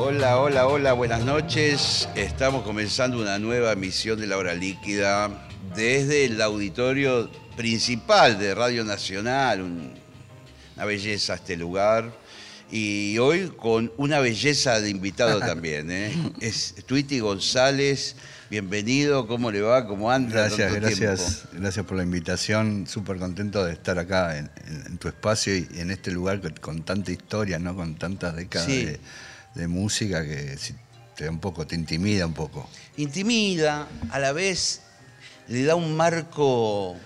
Hola, hola, hola, buenas noches. Estamos comenzando una nueva emisión de La Hora Líquida desde el auditorio principal de Radio Nacional. Un- una belleza este lugar. Y hoy con una belleza de invitado también. ¿eh? Es Twitty González. Bienvenido, ¿cómo le va? ¿Cómo anda? Gracias, gracias, tiempo. gracias por la invitación. Súper contento de estar acá en, en- en tu espacio y en este lugar con, con tanta historia, ¿no? Con tantas décadas Sí. de, de música que si te da un poco, te intimida un poco. intimida, a la vez le da un marco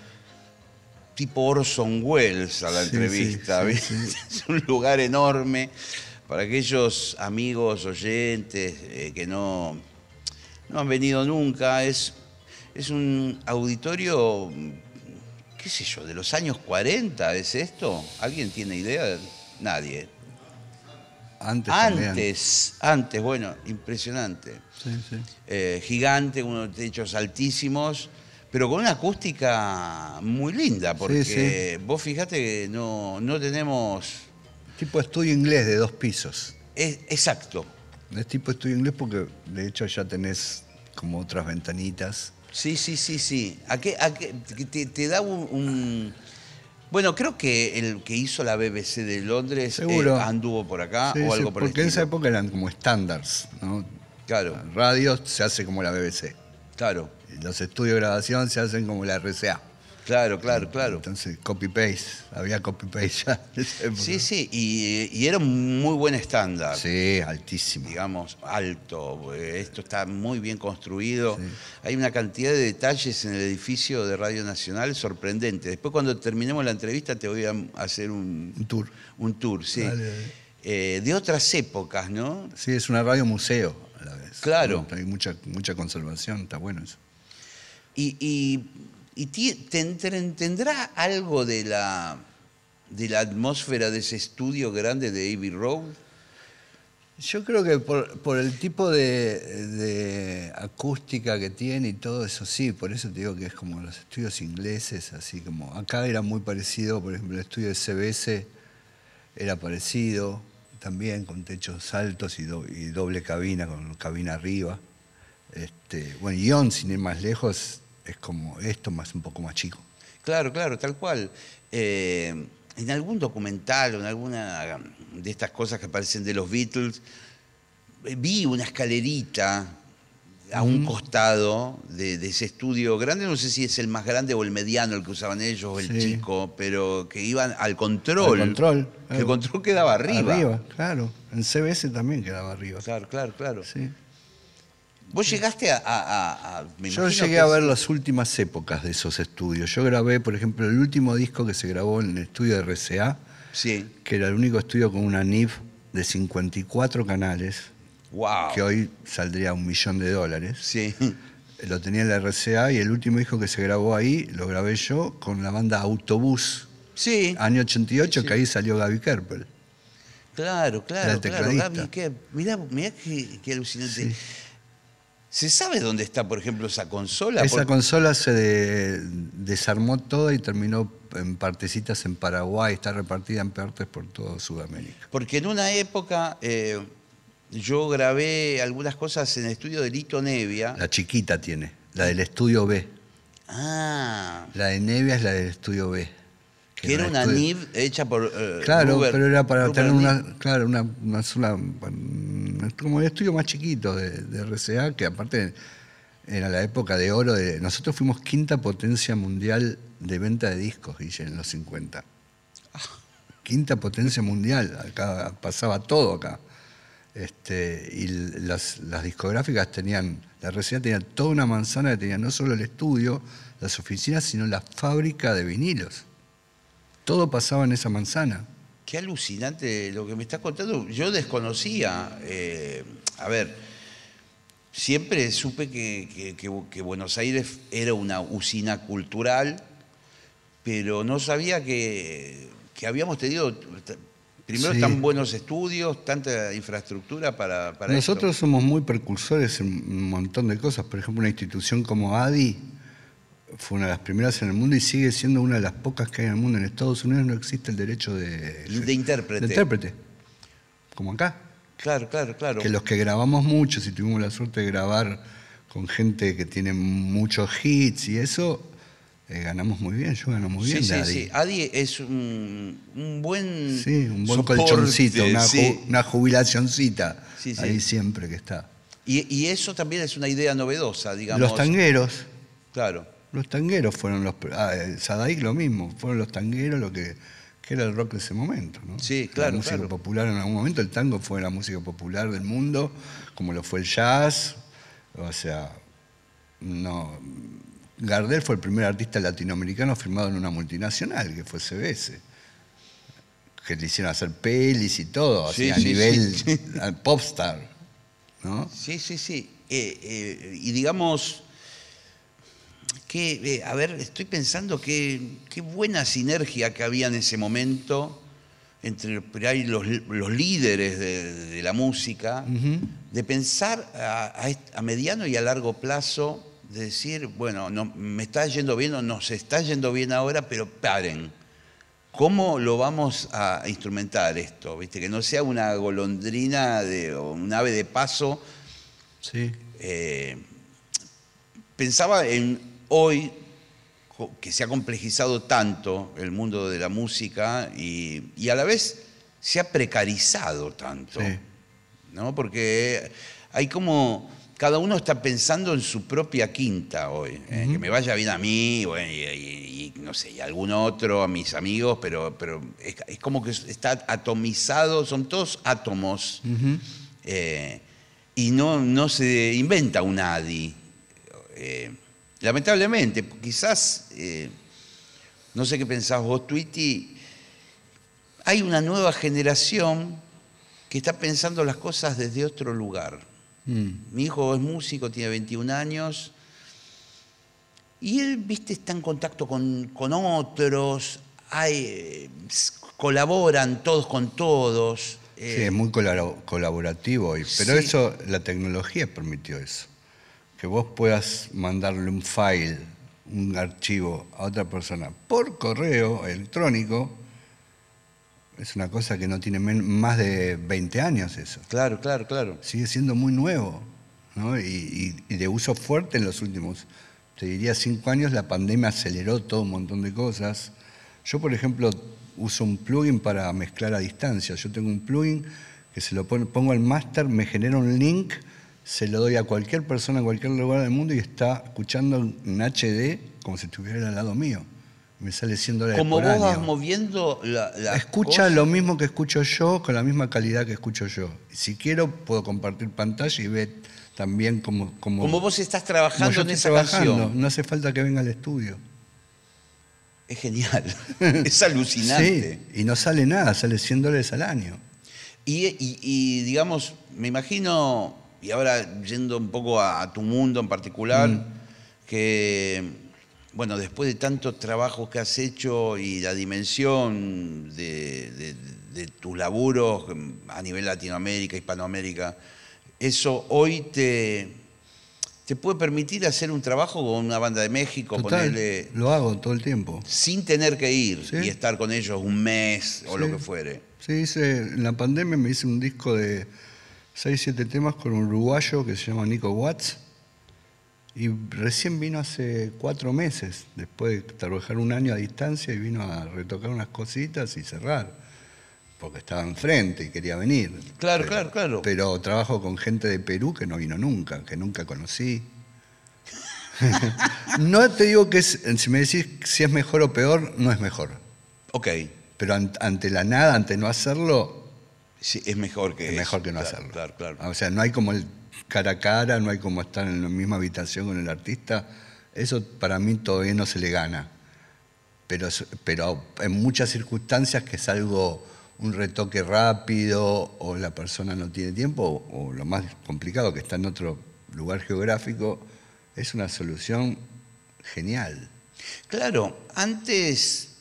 tipo Orson Welles a la Sí, entrevista. sí, ¿viste? sí, Es un lugar enorme para aquellos amigos, oyentes eh, que no, no han venido nunca. Es, es un auditorio, qué sé yo, de los años 40, ¿es esto? ¿Alguien tiene idea? Nadie. Antes, también. Antes, bueno, impresionante Sí, sí. eh, gigante, unos techos altísimos, pero con una acústica muy linda, porque vos fijate que no, no tenemos... Tipo estudio inglés de dos pisos. es- exacto, Es tipo estudio inglés porque de hecho ya tenés como otras ventanitas. sí, sí, sí, sí. ¿A qué, a qué- te, te da un, un- Bueno, creo que el que hizo la BBC de Londres eh, anduvo por acá Sí, o sí, algo por el porque en esa estilo. época eran como estándares, ¿no? Claro, Radio se hace como la BBC. claro, Los estudios de grabación se hacen como la RCA. Claro, claro, claro. Entonces, copy-paste. Había copy-paste ya. Sí, sí, y, y era un muy buen estándar. Sí, altísimo. digamos, alto. eh, Esto está muy bien construido. Sí. Hay una cantidad de detalles en el edificio de Radio Nacional sorprendente. Después, cuando terminemos la entrevista, te voy a hacer un, Un tour. un tour, sí. Dale, dale. Eh, de otras épocas, ¿no? Sí, es una radio museo a la vez. Claro. Hay mucha, mucha conservación, está bueno eso. Y, y- y tendrá algo de la, de la atmósfera de ese estudio grande de Abbey Road. Yo creo que por, por el tipo de, de acústica que tiene y todo eso, sí, por eso te digo que es como los estudios ingleses, así como acá era muy parecido, por ejemplo, el estudio de CBS era parecido, también con techos altos y doble cabina, con cabina arriba. Este, bueno, Ion, sin ir más lejos, es como esto, más un poco más chico. Claro, claro, tal cual. Eh, en algún documental o en alguna de estas cosas que aparecen de los Beatles, vi una escalerita a un costado de, de ese estudio grande, no sé si es el más grande o el mediano el que usaban ellos o el Sí. chico, pero que iban al control. Al control, Que El control quedaba arriba. Arriba, claro. En CBS también quedaba arriba. Claro, claro, claro. Sí. Vos llegaste a... a- a- a- me Yo llegué a ver sí. las últimas épocas de esos estudios. Yo grabé, por ejemplo, el último disco que se grabó en el estudio de RCA, Sí. que era el único estudio con una NIV de 54 canales, Wow. que hoy saldría un millón de dólares. Sí. Lo tenía en la RCA y el último disco que se grabó ahí lo grabé yo con la banda Autobús, Sí. año 88, que ahí salió Gaby Kerpel. Claro, claro, claro. Gaby, qué, mirá, mirá qué, qué alucinante. Sí. ¿Se sabe dónde está, por ejemplo, esa consola? Esa consola se de- desarmó toda y terminó en partecitas en Paraguay, está repartida en partes por toda Sudamérica. Porque en una época eh, yo grabé algunas cosas en el estudio de Lito Nevia. La chiquita tiene, la del estudio B. Ah, La de Nevia es la del estudio B. que era una NIV hecha por. eh, Claro, pero era para tener una, claro, una, una sola, un- como el estudio más chiquito de, de RCA, que aparte era la época de oro de. Nosotros fuimos quinta potencia mundial de venta de discos, Guille, en los 50. Quinta potencia mundial, acá pasaba todo acá. Este, y las, las discográficas tenían, la RCA tenía toda una manzana que tenía no solo el estudio, las oficinas, sino la fábrica de vinilos. Todo pasaba en esa manzana. qué alucinante lo que me estás contando. Yo desconocía, eh, a ver, siempre supe que, que- que- que Buenos Aires era una usina cultural, pero no sabía que, habíamos tenido primero Sí. tan buenos estudios, tanta infraestructura para, para esto. Nosotros somos muy precursores en un montón de cosas. Por ejemplo, una institución como ADI fue una de las primeras en el mundo y sigue siendo una de las pocas que hay en el mundo. En Estados Unidos no existe el derecho de, De intérprete. de intérprete, como acá. Claro, claro, claro. Que los que grabamos muchos y tuvimos la suerte de grabar con gente que tiene muchos hits y eso, eh, ganamos muy bien. Yo gano muy bien sí, de sí, ADI. sí. Adi es un, un buen. Sí, un buen soporte, colchoncito, una, ju- sí. una jubilacioncita. Sí, sí. Ahí siempre que está. Y, y eso también es una idea novedosa, digamos. Los tangueros, Claro. Los tangueros fueron los. Ah, Sadaik lo mismo, fueron los tangueros lo que, que era el rock de ese momento. ¿no? Sí, claro, La música claro. popular en algún momento, el tango fue la música popular del mundo, como lo fue el jazz. O sea, no. Gardel fue el primer artista latinoamericano firmado en una multinacional, que fue CBS. Que le hicieron hacer pelis y todo, así, Sí, a nivel sí. popstar. ¿no? Sí, sí, sí. Eh, eh, y digamos que, eh, a ver, estoy pensando que qué buena sinergia que había en ese momento entre ahí los, los líderes de, de la música, de pensar a, a mediano y a largo plazo, de decir, bueno, no, me está yendo bien o nos está yendo bien ahora, pero paren. ¿Cómo lo vamos a instrumentar esto? ¿Viste? Que no sea una golondrina de, o un ave de paso Sí. eh, pensaba en hoy que se ha complejizado tanto el mundo de la música y, y a la vez se ha precarizado tanto, Sí. ¿no? Porque hay como cada uno está pensando en su propia quinta hoy, eh, que me vaya bien a mí bueno, y, y- y, no sé, y a algún otro, a mis amigos, pero, pero es, es como que está atomizado, son todos átomos. Eh, y no, no se inventa un ADI. Eh, lamentablemente, quizás, eh, no sé qué pensás vos, Twitty, hay una nueva generación que está pensando las cosas desde otro lugar. Mm. Mi hijo es músico, tiene 21 años, y él, viste, está en contacto con, con otros, hay, eh, colaboran todos con todos. eh, Sí, es muy colaro- colaborativo hoy. Pero Sí. eso, la tecnología permitió eso. Que vos puedas mandarle un file, un archivo a otra persona por correo electrónico, es una cosa que no tiene más de 20 años eso. Claro, claro, claro. Sigue siendo muy nuevo, ¿no? Y, y- y de uso fuerte en los últimos, te diría, cinco años, la pandemia aceleró todo un montón de cosas. Yo, por ejemplo, uso un plugin para mezclar a distancia. Yo tengo un plugin que se lo pon- pongo al máster, me genera un link, se lo doy a cualquier persona en cualquier lugar del mundo y está escuchando en HD como si estuviera al lado mío. Me sale 100 dólares Como por vos año. vas moviendo la, la Escucha lo mismo que escucho yo, con la misma calidad que escucho yo. Si quiero, puedo compartir pantalla y ver también cómo... cómo Como vos estás como trabajando en esa trabajando. canción. No hace falta que venga al estudio. Es genial. es alucinante. Sí, y no sale nada, sale 100 dólares al año. Y, y- y, digamos, me imagino, y ahora yendo un poco a, a tu mundo en particular, Mm. que, bueno, después de tantos trabajos que has hecho y la dimensión de, de- de tus laburos a nivel Latinoamérica, Hispanoamérica, eso hoy te, te puede permitir hacer un trabajo con una banda de México, Total, ponerle, lo hago todo el tiempo. sin tener que ir Sí. y estar con ellos un mes o lo que fuere. Sí, hice, en la pandemia me hice un disco de 6, 7 temas con un uruguayo que se llama Nico Watts. Y recién vino hace cuatro meses, después de trabajar un año a distancia, y vino a retocar unas cositas y cerrar. Porque estaba enfrente y quería venir. Claro, Pero- claro, claro. Pero trabajo con gente de Perú que no vino nunca, que nunca conocí. no te digo que es, si me decís si es mejor o peor, no es mejor. Ok. Pero an- ante la nada, ante no hacerlo, Sí, es mejor que es eso. mejor que no Claro, hacerlo. Claro, claro. O sea, no hay como el cara a cara, no hay como estar en la misma habitación con el artista. Eso para mí todavía no se le gana. Pero, pero en muchas circunstancias que es algo un retoque rápido o la persona no tiene tiempo o lo más complicado que está en otro lugar geográfico, es una solución genial. Claro, antes,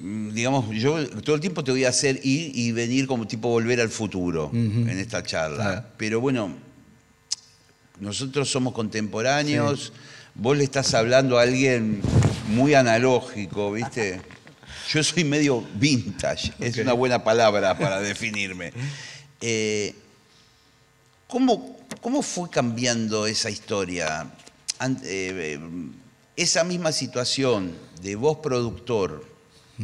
digamos, yo todo el tiempo te voy a hacer ir y venir como tipo volver al futuro en esta charla. Claro. Pero bueno, nosotros somos contemporáneos, vos le estás hablando a alguien muy analógico, ¿viste? Yo soy medio vintage, es una buena palabra para definirme. Eh, ¿cómo, ¿Cómo fue cambiando esa historia? Eh, eh, esa misma situación de vos productor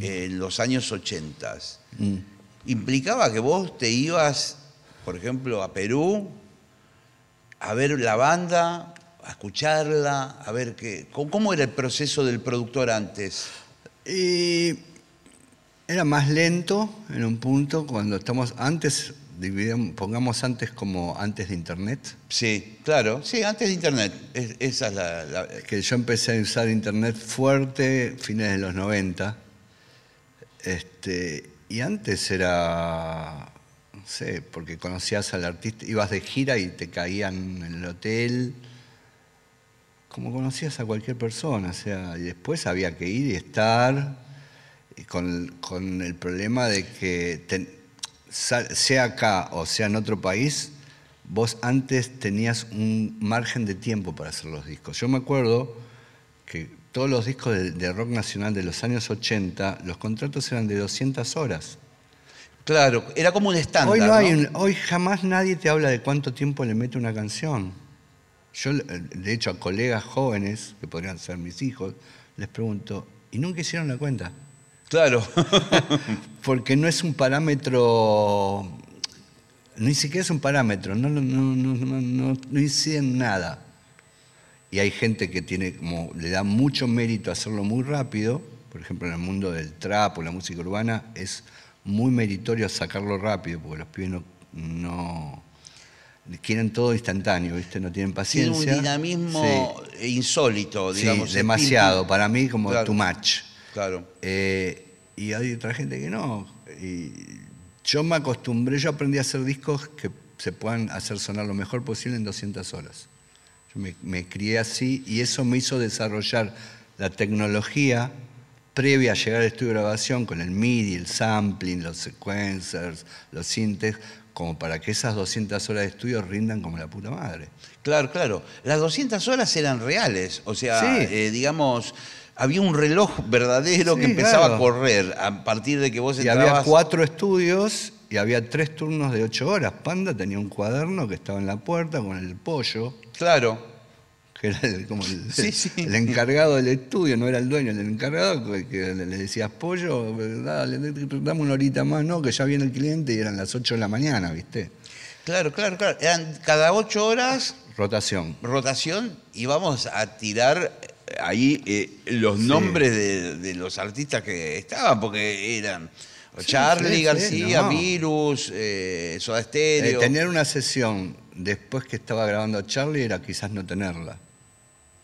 en los años 80 implicaba que vos te ibas, por ejemplo, a Perú a ver la banda, a escucharla, a ver qué. ¿Cómo, era el proceso del productor antes? Y era más lento en un punto cuando estamos antes, pongamos antes como antes de internet, Sí, claro, sí, antes de internet. Es- esa es la. la- que yo empecé a usar internet fuerte fines de los 90. Este, y antes era, no sé, porque conocías al artista, ibas de gira y te caían en el hotel, como conocías a cualquier persona, o sea, y después había que ir y estar, con, con el problema de que sea acá o sea en otro país, vos antes tenías un margen de tiempo para hacer los discos. Yo me acuerdo que todos los discos de, de rock nacional de los años 80, los contratos eran de 200 horas. Claro, era como un estándar. Hoy, no ¿no? hay un- hoy jamás nadie te habla de cuánto tiempo le mete una canción. Yo, eh, de hecho, a colegas jóvenes, que podrían ser mis hijos, les pregunto, ¿y nunca hicieron la cuenta? Claro. Porque no es un parámetro, ni siquiera es un parámetro, no, no, no, no, no, no- no inciden nada. Y hay gente que tiene como, le da mucho mérito hacerlo muy rápido, por ejemplo en el mundo del trap o la música urbana, es muy meritorio sacarlo rápido, porque los pibes no, no- quieren todo instantáneo, ¿viste? No tienen Tiene paciencia. un dinamismo insólito, digamos. sí, demasiado, para mí como Claro. too much. Claro. Eh, y hay otra gente que no. Y yo me acostumbré, yo aprendí a hacer discos que se puedan hacer sonar lo mejor posible en 200 horas. Yo me, me crié así y eso me hizo desarrollar la tecnología previa a llegar al estudio de grabación con el MIDI, el sampling, los sequencers, los sintes, como para que esas 200 horas de estudio rindan como la puta madre. Claro, claro. Las 200 horas eran reales. O sea, Sí. eh, digamos, había un reloj verdadero Sí, que empezaba claro. a correr a partir de que vos Y entrabas. había cuatro estudios y había tres turnos de ocho horas. Panda tenía un cuaderno que estaba en la puerta con el pollo, Claro. que era el, como el, Sí, sí. el encargado del estudio, no era el dueño, el encargado, que, que le decías pollo, dale, dame una horita más, no, que ya viene el cliente y eran las 8 de la mañana, ¿viste? Claro, claro, claro. Eran cada ocho horas Rotación. rotación y vamos a tirar eh, ahí eh, los nombres de, de los artistas que estaban, porque eran Charlie sí, García, no. Virus, eh, Soda Eh, Stereo. tener una sesión después que estaba grabando Charlie era quizás no tenerla.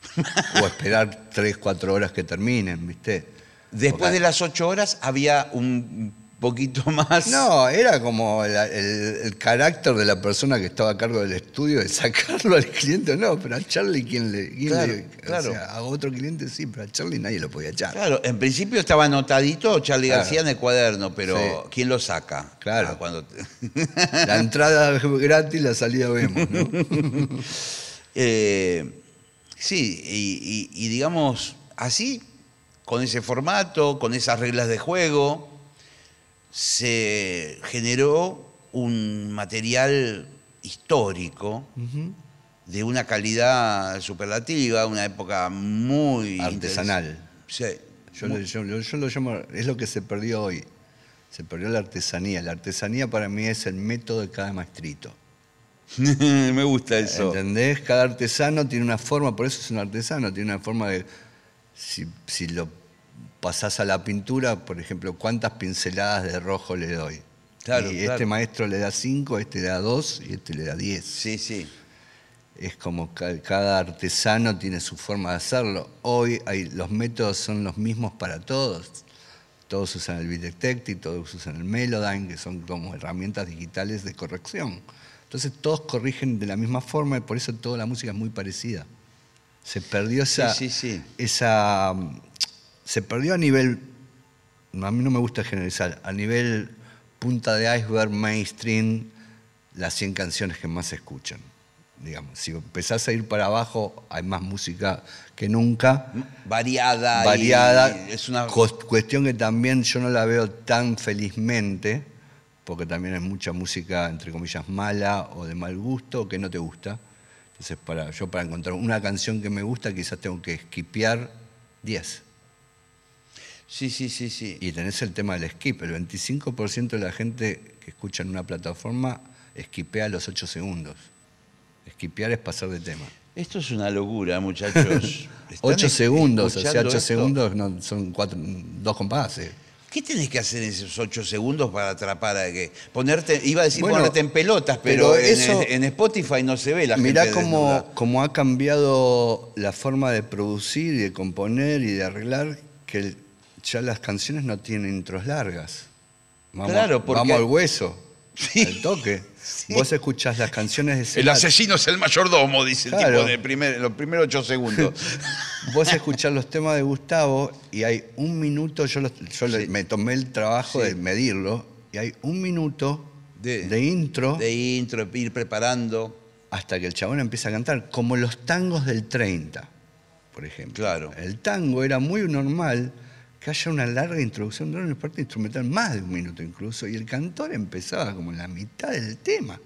o esperar 3, 4 horas que terminen, ¿viste? Después Porque- de las ocho horas había un poquito más. No, era como el, el- el carácter de la persona que estaba a cargo del estudio de sacarlo al cliente, no, pero a Charlie, ¿quién le.? quién Claro, le- claro. O sea, a otro cliente sí, pero a Charlie nadie lo podía echar. Claro, en principio estaba anotadito Charlie Claro. García en el cuaderno, pero Sí. ¿quién lo saca? Claro. Ah, cuando te- La entrada gratis, la salida vemos, ¿no? Eh, sí, y, y- y digamos, así, con ese formato, con esas reglas de juego, se generó un material histórico de una calidad superlativa, una época muy Artesanal. interes- Yo, lo- yo- yo- lo llamo, es lo que se perdió hoy. Se perdió la artesanía. La artesanía para mí es el método de cada maestrito. Sí. Me gusta eso. ¿Entendés? Cada artesano tiene una forma, por eso es un artesano, tiene una forma de. Si, si lo pasás a la pintura, por ejemplo, ¿cuántas pinceladas de rojo le doy? Claro, y claro. este maestro le da cinco, este le da dos y este le da diez. Sí, sí. Es como ca- cada artesano tiene su forma de hacerlo. Hoy hay, los métodos son los mismos para todos. Todos usan el Beat Detective, todos usan el Melodyne, que son como herramientas digitales de corrección. Entonces todos corrigen de la misma forma y por eso toda la música es muy parecida. Se perdió esa, sí, sí. esa se perdió a nivel, a mí no me gusta generalizar, a nivel punta de iceberg, mainstream, las 100 canciones que más se escuchan. Digamos, si empezás a ir para abajo, hay más música que nunca. Variada. y Variada. es una... Cuestión que también yo no la veo tan felizmente, porque también es mucha música, entre comillas, mala o de mal gusto o que no te gusta. Entonces, para, yo para encontrar una canción que me gusta, quizás tengo que skipear 10. Sí, sí, sí, sí. Y tenés el tema del skip. El 25% de la gente que escucha en una plataforma skipea los 8 segundos. Skipear es pasar de tema. Esto es una locura, muchachos. ¿Están 8 es- segundos, o sea, escuchando 8 esto? segundos no, son cuatro, dos compases. ¿Qué tenés que hacer en esos ocho segundos para atrapar a que ponerte, iba a decir Bueno, ponerte en pelotas, pero, eso- en Spotify no se ve la Mirá gente cómo, desnuda. cómo ha cambiado la forma de producir y de componer y de arreglar, que el- ya las canciones no tienen intros largas. Vamos, Claro, porque- vamos al hueso, Sí. al toque. Vos escuchás las canciones de El asesino es el mayordomo, dice el tipo de primer, los primeros ocho segundos. Vos escuchás los temas de Gustavo y hay un minuto, yo, los- yo Sí. me tomé el trabajo Sí. de medirlo, y hay un minuto De- de, intro de intro, ir preparando. hasta que el chabón empieza a cantar, como los tangos del 30, por ejemplo. Claro. El tango era muy normal que haya una larga introducción de una parte instrumental, más de un minuto incluso, y el cantor empezaba como en la mitad del tema.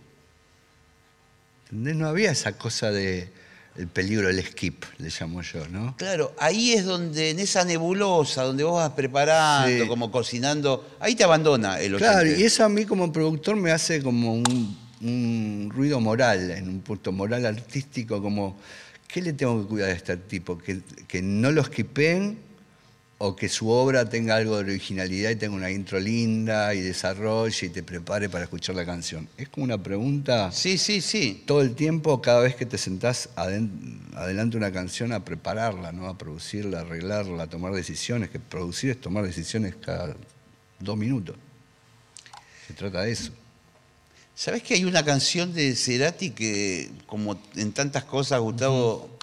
¿Entendés? No había esa cosa de el peligro del skip, le llamo yo, ¿no? Claro, ahí es donde, en esa nebulosa, donde vos vas preparando, Sí. como cocinando, ahí te abandona el oyente. Claro, y eso a mí como productor me hace como un, un ruido moral, en un punto moral artístico, como, ¿qué le tengo que cuidar a este tipo? ¿Que, que no lo skipeen o que su obra tenga algo de originalidad y tenga una intro linda y desarrolle y te prepare para escuchar la canción? Es como una pregunta Sí, sí, sí. todo el tiempo, cada vez que te sentás adelante una canción, a prepararla, ¿no? a producirla, a arreglarla, a tomar decisiones, que producir es tomar decisiones cada dos minutos. Se trata de eso. ¿Sabés que hay una canción de Cerati que, como en tantas cosas, Gustavo,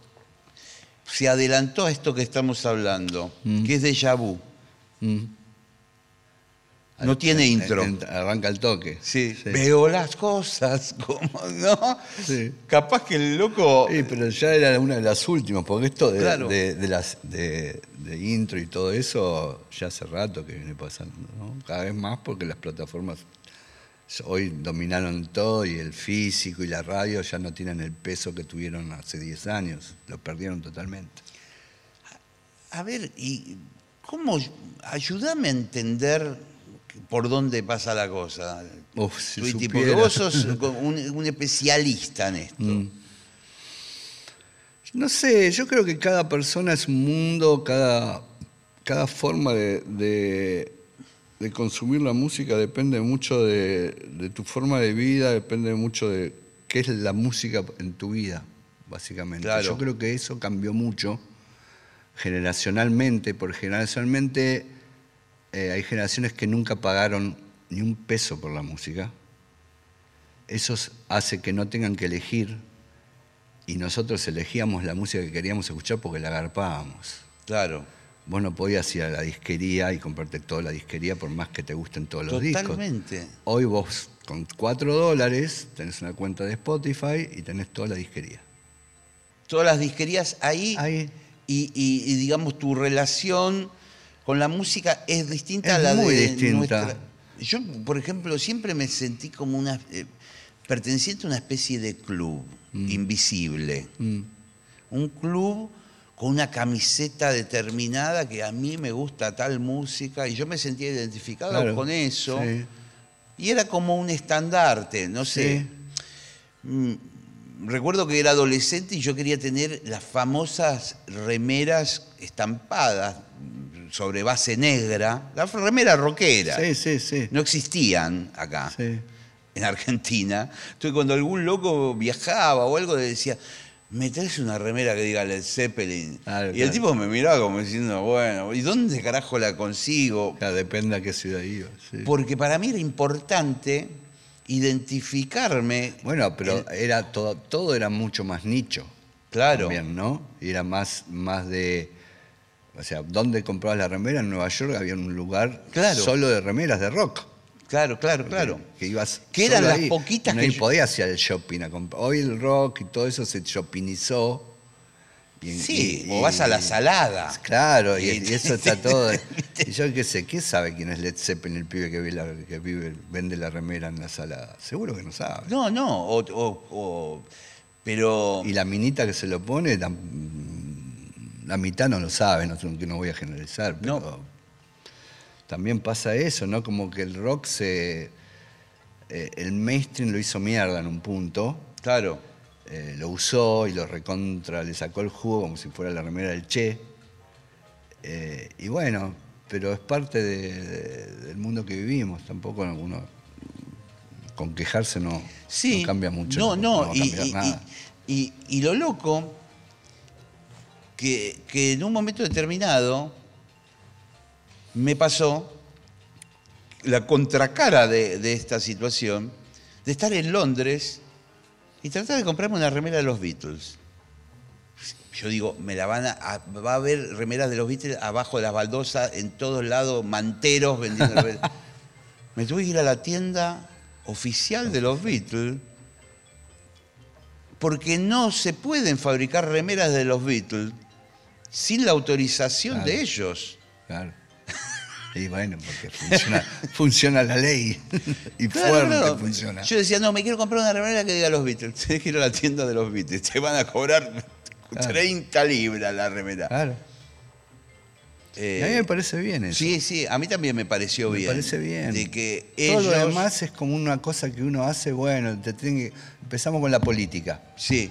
se adelantó a esto que estamos hablando, que es Déjà Vu? Mm. No tiene En- intro. arranca el toque. Sí. Veo las cosas como, ¿no? Sí. Capaz que el loco... Sí, pero ya era una de las últimas, porque esto de, Claro. de- de las, de, de intro y todo eso ya hace rato que viene pasando, ¿no? Cada vez más porque las plataformas hoy dominaron todo y el físico y la radio ya no tienen el peso que tuvieron hace 10 años, lo perdieron totalmente. A ver, y ¿cómo? Ayúdame a entender por dónde pasa la cosa. Uf, si porque vos sos un, un especialista en esto. Mm. No sé, yo creo que cada persona es un mundo, cada, cada forma de, de- de consumir la música depende mucho de, de tu forma de vida, depende mucho de qué es la música en tu vida, básicamente. Claro. Yo creo que eso cambió mucho generacionalmente, porque generacionalmente eh, hay generaciones que nunca pagaron ni un peso por la música. Eso hace que no tengan que elegir y nosotros elegíamos la música que queríamos escuchar porque la agarpábamos. Claro. Vos no podías ir a la disquería y comprarte toda la disquería por más que te gusten todos los discos. Totalmente. Hoy vos con 4 dólares tenés una cuenta de Spotify y tenés toda la disquería. Todas las disquerías ahí. Ahí. Y, y- y, digamos, tu relación con la música es distinta Es a la muy de distinta. nuestra. Yo, por ejemplo, siempre me sentí como una. eh, perteneciente a una especie de club invisible. Mm. Un club con una camiseta determinada que a mí me gusta tal música y yo me sentía identificado Claro. con eso. Sí. Y era como un estandarte, no sé. Sí. Mm, Recuerdo que era adolescente y yo quería tener las famosas remeras estampadas sobre base negra, la remera rockera. Sí, sí, sí. No existían acá, Sí. en Argentina. Entonces cuando algún loco viajaba o algo le decía, me traes una remera que diga Led Zeppelin. Claro, y el tipo me miraba como diciendo, bueno, ¿y dónde carajo la consigo? Claro, depende a qué ciudad iba. sí. Porque para mí era importante identificarme. Bueno, pero era todo, todo era mucho más nicho. Claro. También, ¿no? Y era más, más de. O sea, ¿dónde comprabas la remera? En Nueva York había un lugar Claro. solo de remeras de rock. Claro, claro, claro. Que ibas. Que eran las ahí. poquitas no que yo- podías ir al shopping a comprar. Hoy el rock y todo eso se shoppingizó. Y- Sí, y- o vas a la salada. Claro, y, eso está todo. Y yo qué sé, ¿qué sabe quién es Led Zeppelin, el pibe que, la- que vive, vende la remera en la sala? Seguro que no sabe. No, no, o, o- o- pero Y la minita que se lo pone, la mitad no lo sabe, no, no voy a generalizar, pero No. También pasa eso, ¿no? Como que el rock se. eh, el mainstream lo hizo mierda en un punto, claro, eh, lo usó y lo recontra, le sacó el jugo como si fuera la remera del Che. Eh, y bueno, pero es parte de- de- del mundo que vivimos, tampoco uno. Con quejarse no, sí, no cambia mucho. No, no, y, y- nada. y- y- y lo loco que, que en un momento determinado me pasó la contracara de, de esta situación, de estar en Londres y tratar de comprarme una remera de los Beatles. Yo digo, me la van a, a- va a haber remeras de los Beatles abajo de las baldosas, en todos lados, manteros vendiendo. remeras. me tuve que ir a la tienda oficial de los Beatles porque no se pueden fabricar remeras de los Beatles sin la autorización Claro. de ellos. Claro. Y bueno, porque funciona, funciona la ley. y Claro, fuerte claro. funciona. Yo decía, no, me quiero comprar una remera que diga los Beatles. Tienes que ir a la tienda de los Beatles. Te van a cobrar Claro. 30 libras la remera. Claro. Eh, a mí me parece bien eso. sí, sí, a mí también me pareció me bien. parece bien. De que Todo ellos... lo demás es como una cosa que uno hace, bueno, te tiene que- empezamos con la política. Sí.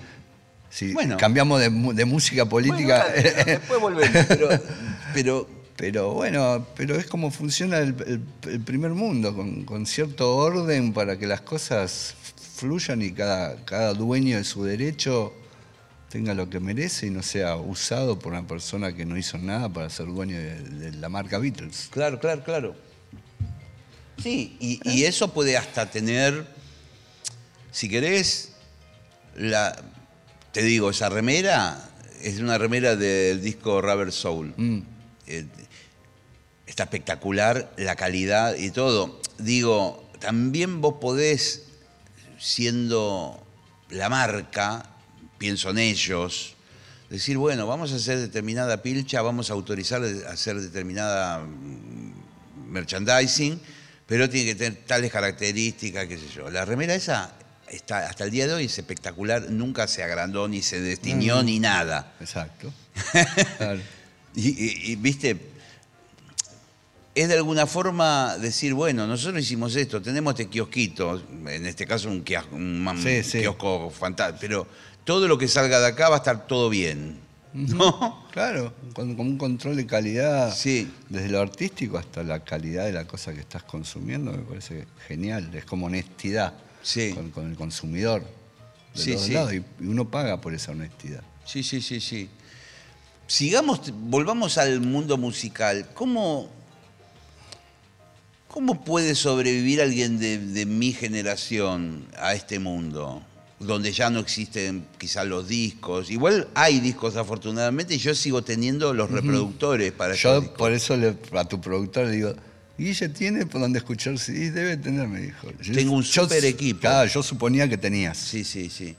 Si Bueno. cambiamos de, música política. Bueno, claro, después volvemos. Pero, pero Pero bueno, pero es como funciona el, el- el primer mundo, con, con cierto orden para que las cosas fluyan y cada, cada dueño de su derecho tenga lo que merece y no sea usado por una persona que no hizo nada para ser dueño de, de la marca Beatles. Claro, claro, claro. Sí, y, y eso puede hasta tener, si querés, la, te digo, esa remera es una remera del disco Rubber Soul. Mm. Eh, está espectacular la calidad y todo. Digo, también vos podés, siendo la marca, pienso en ellos, decir, bueno, vamos a hacer determinada pilcha, vamos a autorizar a hacer determinada mm, merchandising, pero tiene que tener tales características, qué sé yo. La remera esa está hasta el día de hoy es espectacular, nunca se agrandó, ni se destiñó, ni nada. Exacto. Claro. Y, y- y, viste, es de alguna forma decir, bueno, nosotros hicimos esto, tenemos este kiosquito, en este caso un, kios- un Sí, sí. kiosco fantástico, pero todo lo que salga de acá va a estar todo bien. ¿No? Claro, con, con un control de calidad, Sí. desde lo artístico hasta la calidad de la cosa que estás consumiendo, me parece genial. Es como honestidad con, con el consumidor. De Sí, los dos sí. lados, y, y uno paga por esa honestidad. Sí, sí, sí, sí. Sigamos, volvamos al mundo musical. ¿Cómo, cómo puede sobrevivir alguien de, de mi generación a este mundo? Donde ya no existen quizás los discos. Igual hay discos afortunadamente y yo sigo teniendo los reproductores para Yo esos discos. por eso le- a tu productor le digo, Guille tiene por donde escuchar CDs, debe tener, me dijo. Yo- Tengo un yo- super equipo. Claro, yo suponía que tenías. Sí, sí, sí.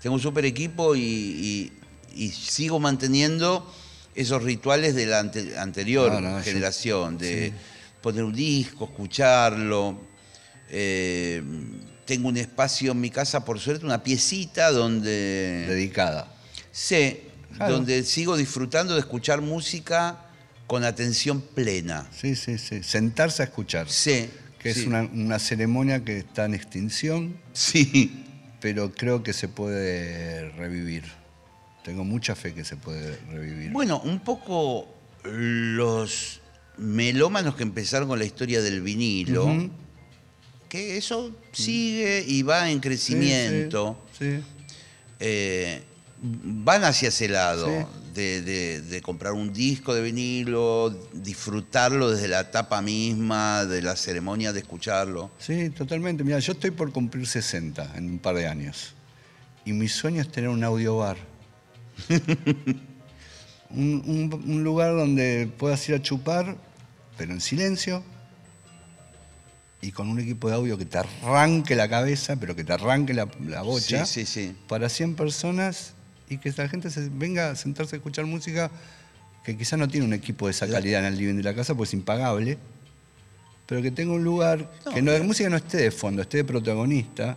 Tengo un super equipo y, y- y sigo manteniendo esos rituales de la ante- anterior yo- generación, de sí. Poner un disco, escucharlo. Eh, tengo un espacio en mi casa, por suerte, una piecita donde Dedicada. Claro. donde sigo disfrutando de escuchar música con atención plena. Sí, sí, sí. Sentarse a escuchar. Sé. Que sí. es una, una ceremonia que está en extinción, Sí. pero creo que se puede revivir. Tengo mucha fe que se puede revivir. Bueno, un poco los melómanos que empezaron con la historia del vinilo, que eso sigue y va en crecimiento. Sí, sí. Eh, van hacia ese lado, de, de- de comprar un disco de vinilo, disfrutarlo desde la tapa misma, de la ceremonia de escucharlo. Sí, totalmente. Mira, yo estoy por cumplir 60 en un par de años. Y mi sueño es tener un audiobar. un, un- un lugar donde puedas ir a chupar, pero en silencio. Y con un equipo de audio que te arranque la cabeza, pero que te arranque la, la bocha. Sí, sí, sí. Para 100 personas y que la gente se venga a sentarse a escuchar música que quizás no tiene un equipo de esa calidad en el living de la casa, pues es impagable pero que tenga un lugar No, que no, la música no esté de fondo, esté de protagonista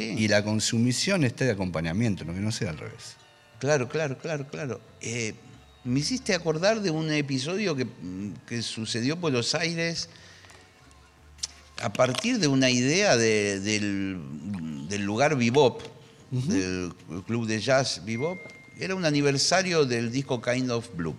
y la consumición esté de acompañamiento, no que no sea al revés. Claro, claro, claro, claro. Eh, me hiciste acordar de un episodio que, que sucedió en Buenos Aires a partir de una idea de- del, del lugar Bebop, del club de jazz Bebop. Era un aniversario del disco Kind of Blue.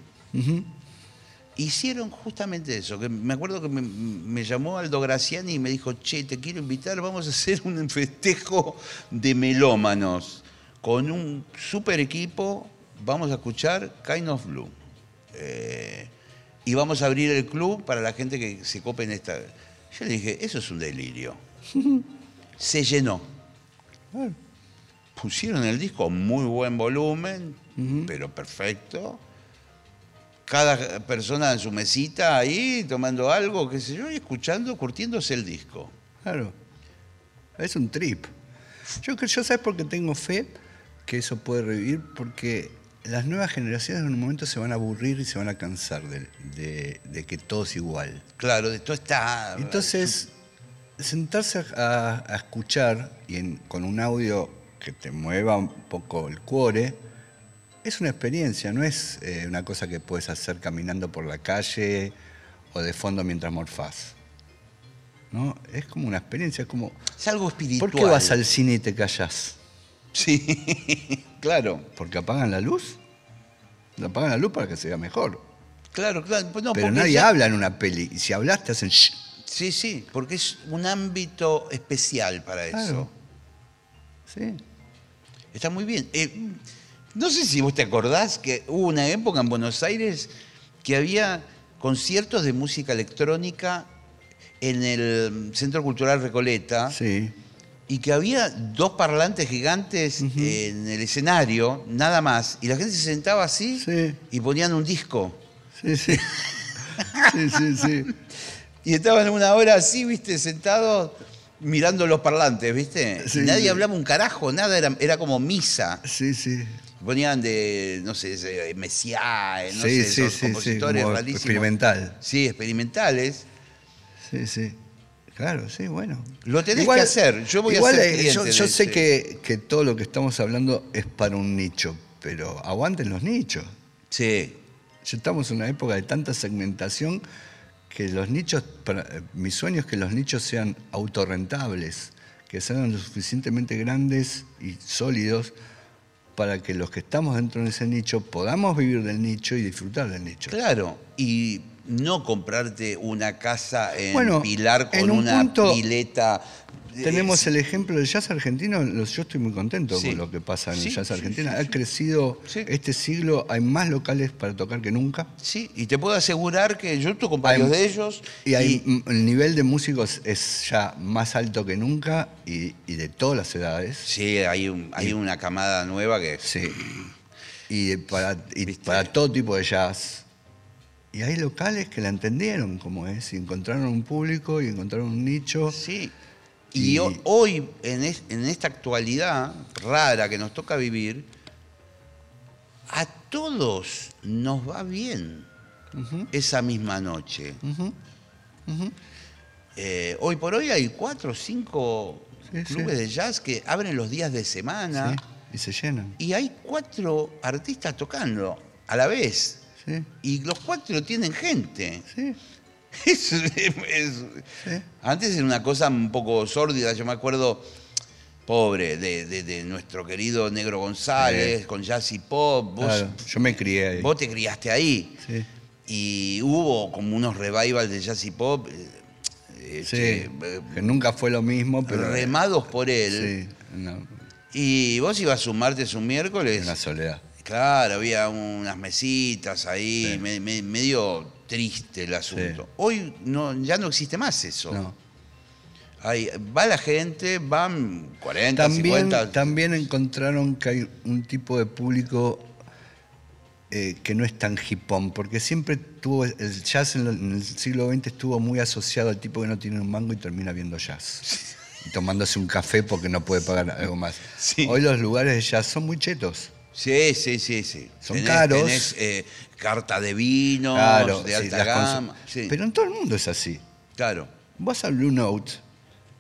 Hicieron justamente eso, que me acuerdo que me, me llamó Aldo Graciani y me dijo, che, te quiero invitar, vamos a hacer un festejo de melómanos con un super equipo, vamos a escuchar Kind of Blue. Eh, y vamos a abrir el club para la gente que se cope en esta... Yo le dije, eso es un delirio. Se llenó. Claro. Pusieron el disco a muy buen volumen, pero perfecto. Cada persona en su mesita ahí, tomando algo, qué sé yo, y escuchando, curtiéndose el disco. Claro. Es un trip. Yo, yo sabes por qué tengo fe que eso puede revivir, porque las nuevas generaciones en un momento se van a aburrir y se van a cansar de, de- de que todo es igual. Claro, de todo está. Entonces, sentarse a, a escuchar y en- con un audio que te mueva un poco el cuore, es una experiencia, no es eh, una cosa que puedes hacer caminando por la calle o de fondo mientras morfás. ¿No? Es como una experiencia, es como... Es algo espiritual. ¿Por qué vas al cine y te callas? Sí, claro, ¿Porque apagan la luz? Apagan la luz para que se vea mejor. claro, claro. Pues no, Pero nadie ya- habla en una peli. Y si hablas te hacen... "Shh". Sí, sí, porque es un ámbito especial para eso. Claro. Sí. Está muy bien. Eh, no sé si vos te acordás que hubo una época en Buenos Aires que había conciertos de música electrónica en el Centro Cultural Recoleta Sí. Y que había dos parlantes gigantes en el escenario, nada más, y la gente se sentaba así Sí. y ponían un disco. Sí, sí. Sí, sí, sí. Y estaban una hora así, viste, sentados mirando los parlantes, viste. Sí, y nadie sí. hablaba un carajo, nada, era, era como misa. Sí, sí. Ponían de, no sé, de Messiaen, no sí, sé, esos sí, sí, compositores como rarísimos. experimental. Sí, experimentales. Sí, sí. Claro, sí, bueno. Lo tenés que hacer. Yo voy a igual, ser eh, Yo, sé que, que todo lo que estamos hablando es para un nicho, pero aguanten los nichos. Sí, Ya estamos en una época de tanta segmentación que los nichos, para- eh, mi sueño es que los nichos sean autorrentables, que sean lo suficientemente grandes y sólidos para que los que estamos dentro de ese nicho podamos vivir del nicho y disfrutar del nicho. claro. Y no comprarte una casa en Bueno, Pilar con en un una punto pileta. Tenemos el ejemplo del jazz argentino, yo estoy muy contento Sí. con lo que pasa en Sí, el jazz argentino. sí, ha crecido este siglo, hay más locales para tocar que nunca. Sí, y te puedo asegurar que yo toco con varios de ellos. Y, hay- el nivel de músicos es ya más alto que nunca y, y de todas las edades. Sí, hay, un- hay una camada nueva que. Sí. Y, para todo tipo de jazz. Y hay locales que la entendieron como es, y encontraron un público y encontraron un nicho. Sí. Y, Y- ho- hoy, en, es- en esta actualidad rara que nos toca vivir, a todos nos va bien esa misma noche. Eh, hoy por hoy hay cuatro o cinco Sí, clubes sí. de jazz que abren los días de semana Sí, Y se llenan. y hay cuatro artistas tocando a la vez. Sí, Y los cuatro tienen gente. sí, Es- es- sí. antes era una cosa un poco sórdida, yo me acuerdo, pobre, de, de- de nuestro querido Negro González, Sí. con jazz y pop. Vos, Claro, yo me crié ahí. vos te criaste ahí. Sí, Y hubo como unos revivals de jazz y pop, eh, eh, que nunca fue lo mismo, pero... remados por él. Sí, no. Y vos ibas un martes, un miércoles. Una soledad. Claro, había unas mesitas ahí, Sí. me- me- medio triste el asunto. Hoy no, ya no existe más eso. No. Va la gente, van 40, También, 50. también encontraron que hay un tipo de público eh, que no es tan hipón, porque siempre tuvo, el jazz en, lo- en el siglo XX estuvo muy asociado al tipo que no tiene un mango y termina viendo jazz. Y tomándose un café porque no puede pagar algo más. Sí. Hoy los lugares de jazz son muy chetos. Sí, sí, sí, sí. Son caros. Tenés eh, carta de vino, Claro, de sí, alta consu- gama. Sí, Pero en todo el mundo es así. claro. Vas al Blue Note.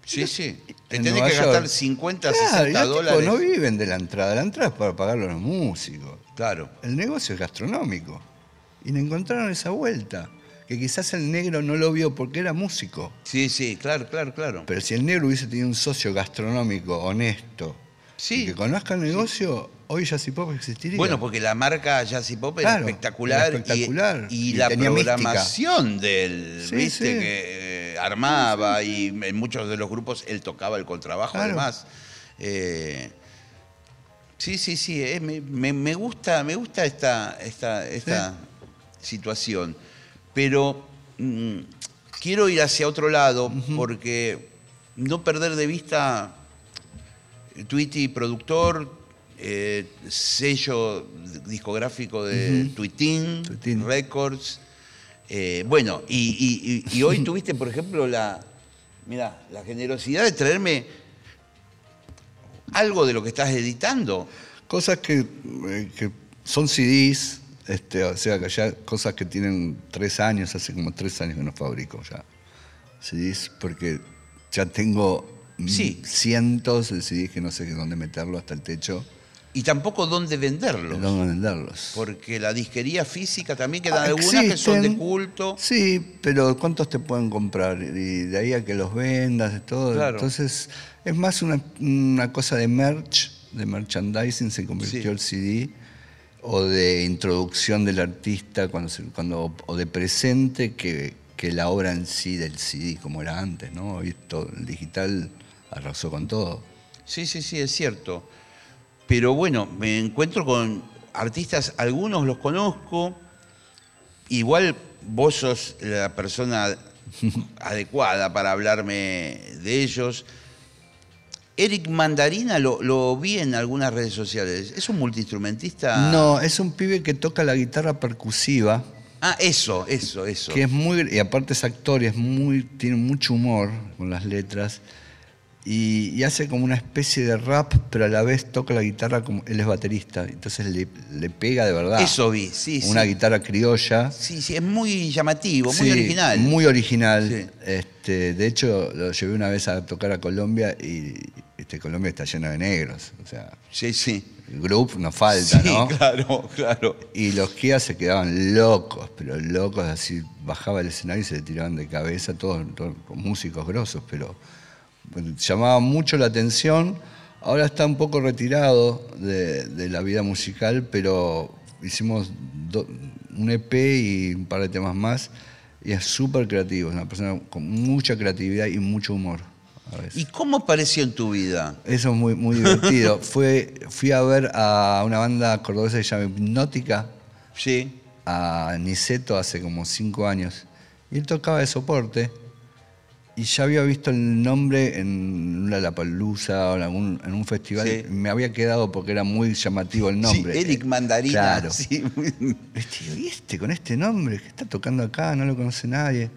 Sí, sí. Te en tenés Nueva que York. gastar 50, Claro, y 60 los tipos dólares. no viven de la entrada. La entrada es para pagarle a los músicos. Claro. El negocio es gastronómico. Y le encontraron esa vuelta. Que quizás el negro no lo vio porque era músico. Sí, sí, claro, claro, claro. Pero si el negro hubiese tenido un socio gastronómico honesto Sí. que conozca el negocio, hoy Jazzy Pop existiría. Bueno, porque la marca Jazzy Pop era Claro, espectacular, era espectacular. y, y Y la mística. programación del, Sí, viste, sí. que eh, armaba y en muchos de los grupos él tocaba el contrabajo Claro. además. Eh, sí, sí, sí, eh, me, me- me gusta, me gusta esta, esta, esta situación, pero mm, quiero ir hacia otro lado porque no perder de vista Tweety productor, eh, sello discográfico de Tweetin, Tweetin. Records. eh, bueno, y, y- y- y hoy tuviste, por ejemplo, la, la generosidad de traerme algo de lo que estás editando. Cosas que, eh, que son CDs, este, o sea, que ya cosas que tienen tres años, hace como tres años que no fabrico ya. CDs, porque ya tengo Sí. cientos de CDs que no sé dónde meterlo hasta el techo, Y tampoco dónde venderlos. dónde venderlos. Porque la disquería física también quedan Ah, algunas que son de culto. Sí, pero ¿cuántos te pueden comprar? Y de ahí a que los vendas, de todo. Claro. Entonces, es más una, una cosa de merch, de merchandising, se convirtió Sí. el CD, o de introducción del artista cuando, se- cuando o de presente que, que la obra en sí del CD, como era antes, ¿no? Hoy todo, el digital arrasó con todo. Sí, sí, sí, es cierto. Pero bueno, me encuentro con artistas, algunos los conozco, igual vos sos la persona adecuada para hablarme de ellos. Eric Mandarina lo, lo vi en algunas redes sociales. ¿Es un multiinstrumentista? No, es un pibe que toca la guitarra percusiva. Ah, eso, eso, eso. que es muy y aparte es actor y es muy tiene mucho humor con las letras y, y hace como una especie de rap pero a la vez toca la guitarra como él es baterista entonces le, le pega de verdad Eso vi, sí, una sí. guitarra criolla Sí, sí, es muy llamativo, muy Sí, original. muy original Sí. este de hecho lo llevé una vez a tocar a Colombia y este Colombia está lleno de negros o sea Sí, sí. el grupo nos falta sí, no claro, claro. y los Kia se quedaban locos, pero locos, así bajaba el escenario y se le tiraban de cabeza, todos, todos músicos grosos, pero llamaba mucho la atención. Ahora está un poco retirado de, de la vida musical, pero hicimos do- un EP y un par de temas más, y es súper creativo, es una persona con mucha creatividad y mucho humor. ¿Y cómo apareció en tu vida? Eso es muy, muy divertido. Fue, fui a ver a una banda cordobesa que se llama Hipnótica, Sí. a Niceto hace como cinco años. Y él tocaba de soporte. Y ya había visto el nombre en una Lapalooza o en, algún- en un festival. Sí. Me había quedado porque era muy llamativo el nombre. Sí, Eric Mandarina. Claro. Sí, Este, ¿y este con este nombre? que está tocando acá? No lo conoce nadie.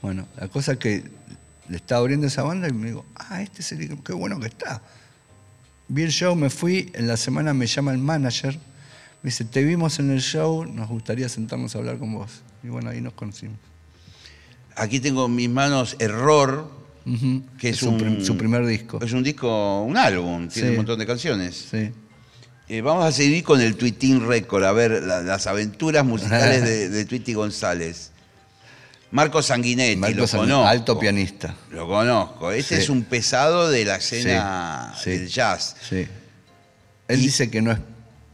Bueno, la cosa es que le estaba abriendo esa banda y me digo, ah, este es el qué bueno que está. Vi el show, me fui, en la semana me llama el manager, me dice, te vimos en el show, nos gustaría sentarnos a hablar con vos. Y bueno, ahí nos conocimos. Aquí tengo en mis manos Error, Ujú. que es, su, un, prim- su primer disco. Es un disco, un álbum, tiene Sí. un montón de canciones. Sí. Eh, vamos a seguir con el Tweeting Record, a ver la- las aventuras musicales de, de Tweety González. Marco Sanguinetti, Marco lo conozco. alto pianista. Lo conozco. Este Sí. es un pesado de la escena Sí, sí. del jazz. Sí. Él Y- dice que no es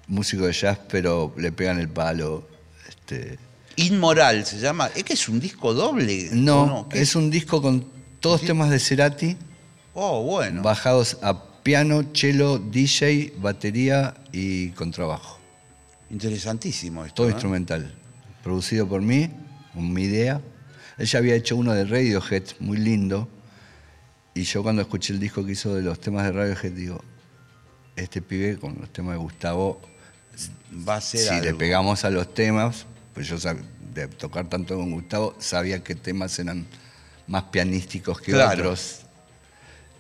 músico de jazz, pero le pegan el palo. Este, Inmoral se llama. ¿Es que es un disco doble? No, ¿O ¿Qué es un disco con todos Sí. temas de Cerati Oh, bueno. bajados a piano, cello, DJ, batería y contrabajo. Interesantísimo esto. Todo ¿eh? instrumental. Producido por mí, con mi idea. Ella había hecho uno de Radiohead, muy lindo. Y yo cuando escuché el disco que hizo de los temas de Radiohead, digo, este pibe con los temas de Gustavo, Va a ser si le pegamos a los temas, pues yo de tocar tanto con Gustavo, sabía qué temas eran más pianísticos que Claro. otros.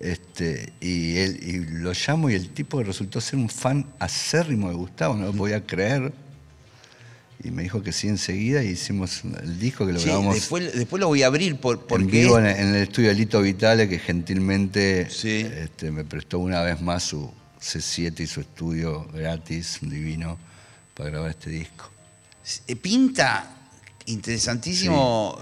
Este, y, él, y lo llamo y el tipo resultó ser un fan acérrimo de Gustavo, no lo podía creer. Y me dijo que sí enseguida y hicimos el disco que lo Sí, grabamos después, después lo voy a abrir por, en porque vivo en, es- en el estudio de Lito Vitale, que gentilmente Sí. este, me prestó una vez más su C7 y su estudio gratis, divino, para grabar este disco. Eh, pinta interesantísimo.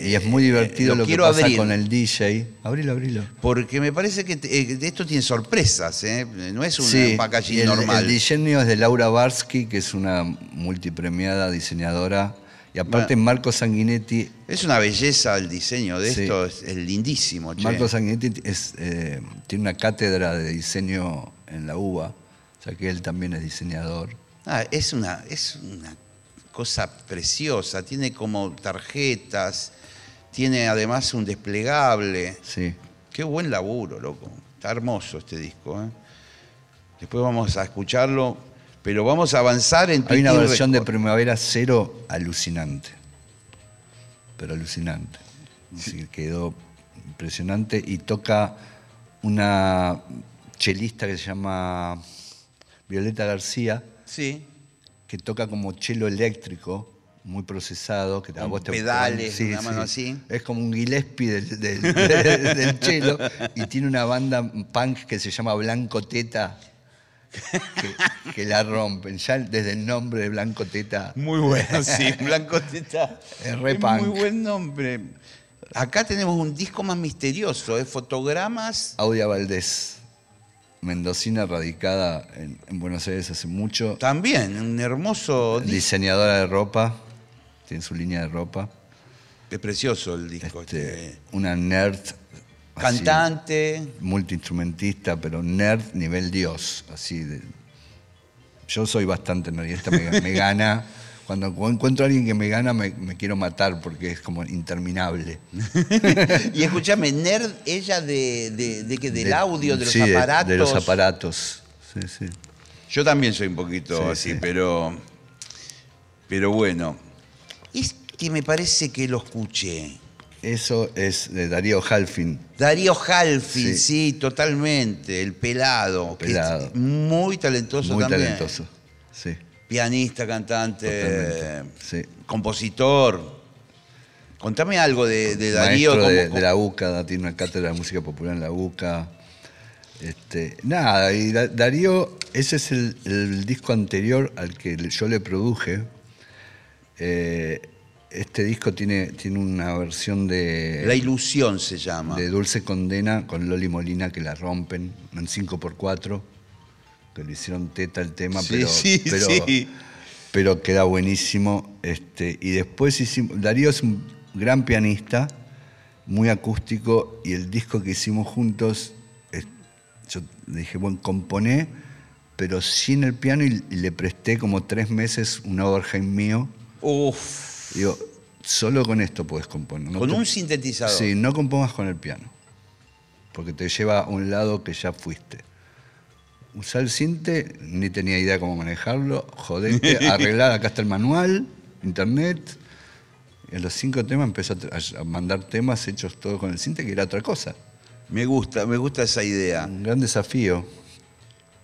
Y es muy divertido Eh, lo, que quiero pasa abrir, con el DJ. Abrilo, abrilo. Porque me parece que te- eh, esto tiene sorpresas, ¿eh? No es un Sí, packaging y el, normal. el diseño es de Laura Barsky, que es una multipremiada diseñadora. Y aparte Bueno. Marco Sanguinetti, Es una belleza el diseño de Sí. esto, es, es lindísimo. che. Marco Sanguinetti es, eh, tiene una cátedra de diseño en la UBA, o sea que él también es diseñador. Ah, es, una, es una cosa preciosa, tiene como tarjetas, tiene además un desplegable. Sí. Qué buen laburo, loco. Está hermoso este disco. ¿eh? Después vamos a escucharlo, pero vamos a avanzar en Hay una versión de. Primavera Cero alucinante. Pero alucinante. Sí, quedó impresionante y toca una chelista que se llama Violeta García, Sí, que toca como chelo eléctrico, muy procesado, que a vos te pedales, una mano así. Es como un Gillespie del, del, del- del chelo y tiene una banda punk que se llama Blanco Teta que, que la rompen. Ya desde el nombre de Blanco Teta muy bueno, sí. Blanco Teta. Es re Es punk. muy buen nombre. Acá tenemos un disco más misterioso, ¿eh? fotogramas. Audia Valdés, mendocina radicada en, en Buenos Aires hace mucho, También, un hermoso disco. diseñadora de ropa, tiene su línea de ropa, Es precioso el disco. este, este. una nerd, Cantante. multiinstrumentista, pero nerd nivel Dios, así de... Yo soy bastante nerd y esta me, me gana. Cuando encuentro a alguien que me gana, me, me quiero matar porque es como interminable. y escúchame, nerd, ella de, de, de que del De- audio, de los sí, aparatos. De, los aparatos. Sí, sí. Yo también soy un poquito Sí, así, sí. pero. Pero bueno. Es que me parece que lo escuché. Eso es de Darío Halfin. Darío Halfin, sí, Sí. totalmente, el pelado. que es Pelado. muy talentoso Muy también. talentoso. Sí. Pianista, cantante, sí. compositor. Contame algo de, de Darío. Maestro de, la UCA, tiene una cátedra de música popular en la UCA. Este, nada, y Da- Darío, ese es el, el disco anterior al que yo le produje. Eh, este disco tiene, tiene una versión de, La ilusión se llama. de Dulce Condena con Loli Molina que la rompen en 5x4, que le hicieron teta el tema, Sí, pero, sí, pero, sí. pero queda buenísimo. Este, y después hicimos, Darío es un gran pianista, muy acústico, y el disco que hicimos juntos, es- yo le dije, bueno, componé, pero sin el piano, y, y le presté como tres meses un Oberheim mío. Uf, Digo, solo con esto puedes componer. no con te- un sintetizador. Sí, no compongas con el piano, porque te lleva a un lado que ya fuiste. Usar el cinte, ni tenía idea cómo manejarlo, jodete, arreglar, acá está el manual, internet. Y en los cinco temas empezó a a mandar temas hechos todos con el cinte, que era otra cosa. Me gusta, me gusta esa idea. Un gran desafío.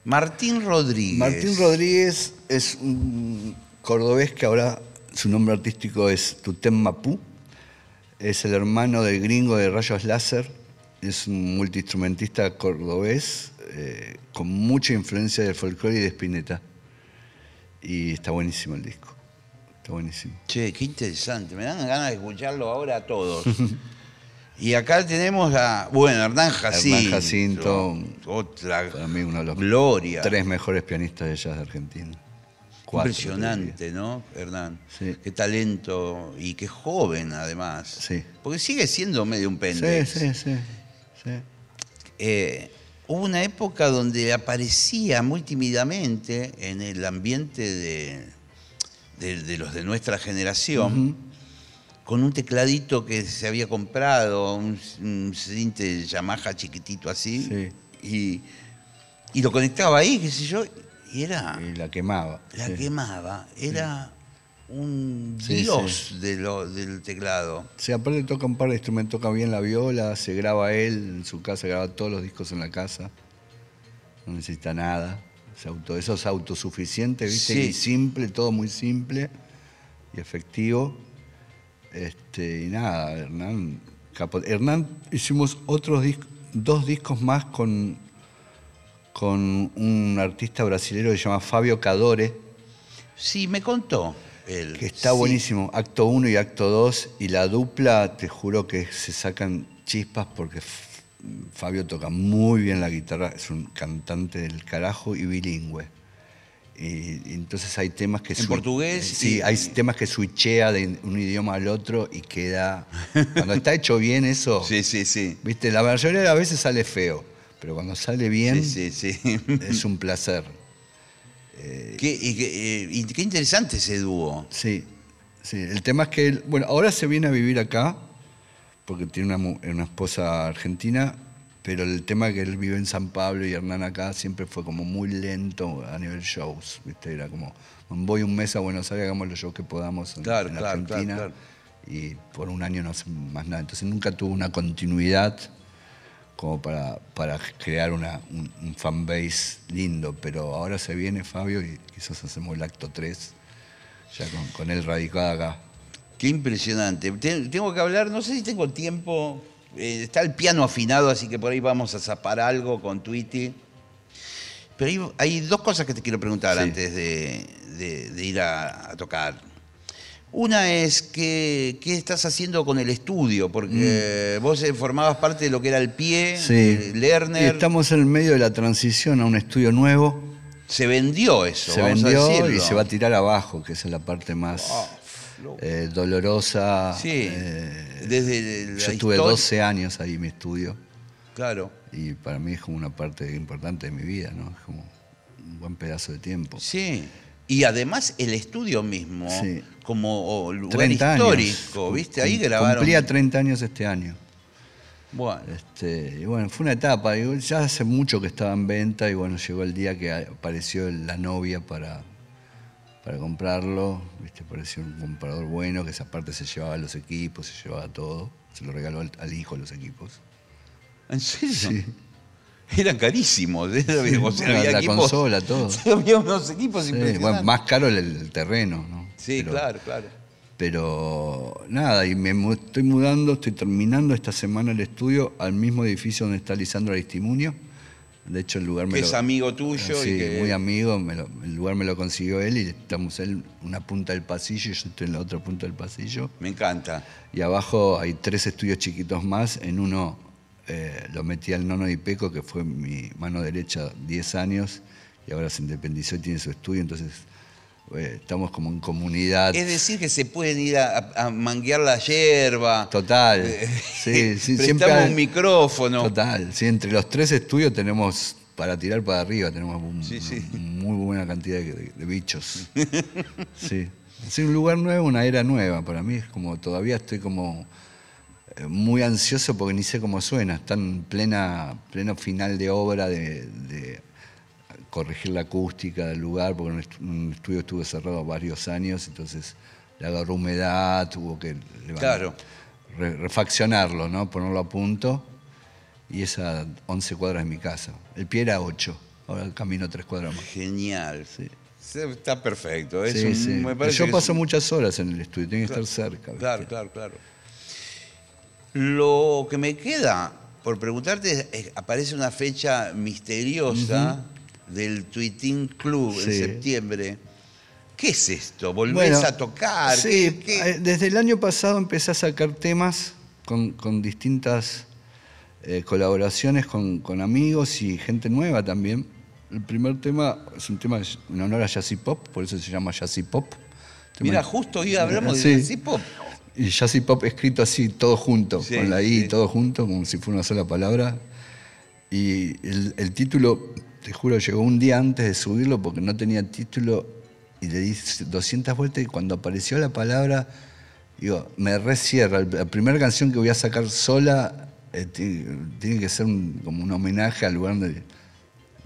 Martín Rodríguez. Martín Rodríguez es un cordobés que ahora su nombre artístico es Tutem Mapú. Es el hermano del gringo de Rayos Láser. Es un multiinstrumentista cordobés eh, con mucha influencia del folclore y de Spinetta. Y está buenísimo el disco. Está buenísimo. Che, qué interesante. Me dan ganas de escucharlo ahora a todos. y acá tenemos a, bueno, Hernán Jacinto. Hernán Jacinto, Otra Para mí uno de los gloria. tres mejores pianistas de jazz de Argentina. Cuatro, Impresionante, ¿no, Hernán? Sí. Qué talento y qué joven, además. Sí. Porque sigue siendo medio un pendex. Sí, sí, sí. Sí. Eh, hubo una época donde aparecía muy tímidamente en el ambiente de, de- de los de nuestra generación, con un tecladito que se había comprado, un, un cinte Yamaha chiquitito así, Sí. y, y lo conectaba ahí, qué sé yo, y era, Y la quemaba. la sí. quemaba, era un Sí, dios de lo- del teclado. Sí, aparte toca un par de instrumentos, toca bien la viola, se graba él en su casa, graba todos los discos en la casa. No necesita nada. Es auto, eso es autosuficiente, ¿viste? Sí. Y simple, todo muy simple y efectivo. Este, y nada, Hernán. capo- Hernán hicimos otros discos, dos discos más con, con un artista brasileño que se llama Fabio Cadore. Sí, me contó Que está Sí. buenísimo, acto 1 y acto 2, y la dupla, te juro que se sacan chispas porque Fabio toca muy bien la guitarra, es un cantante del carajo y bilingüe. Y, y entonces hay temas que... En portugués Sí, y- hay temas que switchea de un idioma al otro y queda... Cuando está hecho bien eso, Sí, sí, sí. viste, la mayoría de las veces sale feo, pero cuando sale bien Sí, sí, sí. es un placer. Qué, y, qué- eh, y qué interesante ese dúo. Sí, sí. El tema es que él, bueno, ahora se viene a vivir acá, porque tiene una, esposa argentina, pero el tema que él vive en San Pablo y Hernán acá siempre fue como muy lento a nivel shows, ¿viste? Era como, voy un mes a Buenos Aires, hagamos los shows que podamos en, Claro, en claro, Argentina. claro, Y por un año no hace más nada. Entonces nunca tuvo una continuidad como para, para crear una, un, un fanbase lindo, pero ahora se viene Fabio y quizás hacemos el acto 3, ya con, con él radicado acá. Qué impresionante. Te- Tengo que hablar, no sé si tengo tiempo. eh, está el piano afinado, así que por ahí vamos a zapar algo con Tweety. Pero hay, hay dos cosas que te quiero preguntar Sí. antes de, de- de ir a, a tocar. Una es que, qué estás haciendo con el estudio, porque vos eh, formabas parte de lo que era el pie, Mm. Sí. Y Lerner. estamos en el medio de la transición a un estudio nuevo. Se vendió eso, se vamos a vendió y se va a tirar abajo, que esa es la parte más Ah, eh, dolorosa. Sí, Eh, desde la yo estuve historia- 12 años ahí en mi estudio Claro. y para mí es como una parte importante de mi vida, ¿no? Es como un buen pedazo de tiempo. Sí. Y además el estudio mismo, Sí. Como lugar 30 histórico, años. ¿viste? Ahí grabaron. Cumplía 30 años este año. Bueno, Este, y bueno, fue una etapa. Ya hace mucho que estaba en venta y bueno, llegó el día que apareció la novia para, para comprarlo. ¿viste? Apareció un comprador bueno que esa parte se llevaba los equipos, se llevaba todo. Se lo regaló al, al hijo los equipos. ¿en serio? Sí. Eran carísimos. ¿eh? O sea, La- había la equipos- consola, todo. había unos equipos Sí, bueno, más caro el, el terreno, ¿no? Sí, Pero- claro, claro. Pero nada, y me estoy mudando, estoy terminando esta semana el estudio al mismo edificio donde está Lisandro Aristimunio. De hecho, el lugar me Que lo- es amigo tuyo Sí, y que- muy amigo, me lo- el lugar me lo consiguió él y estamos en una punta del pasillo y yo estoy en la otra punta del pasillo. Me encanta. Y abajo hay tres estudios chiquitos más. En uno eh, lo metí al Nono y Peco, que fue mi mano derecha 10 años, y ahora se independizó y tiene su estudio. Entonces estamos como en comunidad. Es decir, que se pueden ir a, a manguear la hierba. Total. Eh, Sí, sí, siempre hay- un micrófono. Total. Sí, entre los tres estudios tenemos para tirar para arriba, tenemos un- Sí, sí. un- muy buena cantidad de, de- de bichos. Sí. Es un lugar nuevo, una era nueva. Para mí es como, todavía estoy como eh, muy ansioso porque ni sé cómo suena. Está en plena, pleno final de obra de, de corregir la acústica del lugar, porque un estu- un estudio estuvo cerrado varios años, entonces le agarró humedad, tuvo que Claro. re- refaccionarlo, ¿no? ponerlo a punto. Y es a 11 cuadras de mi casa. El pie era 8, ahora camino 3 cuadras más. Genial. Sí. Está perfecto. Es Sí, un- sí. me parece Yo paso un- muchas horas en el estudio, tiene que Claro. estar cerca. ¿viste? Claro, claro, claro. Lo que me queda por preguntarte es, aparece una fecha misteriosa del Tweeting Club en septiembre. ¿Qué es esto? ¿Volvés Bueno, a tocar? Sí, ¿Qué- qué? eh, desde el año pasado empecé a sacar temas con, con distintas eh, colaboraciones con, con amigos y gente nueva también. El primer tema es un tema en honor a Jazzy Pop, por eso se llama Jazzy Pop. Mira, justo hoy hablamos Sí. de Jazzy Pop. Y Jazzy Pop escrito así, todo junto, Sí, con la I, todo junto, como si fuera una sola palabra. Y el, el título, te juro, llegó un día antes de subirlo porque no tenía título y le di 200 vueltas y cuando apareció la palabra, digo, me recierra. La primera canción que voy a sacar sola eh, ti- tiene que ser un- como un homenaje al lugar donde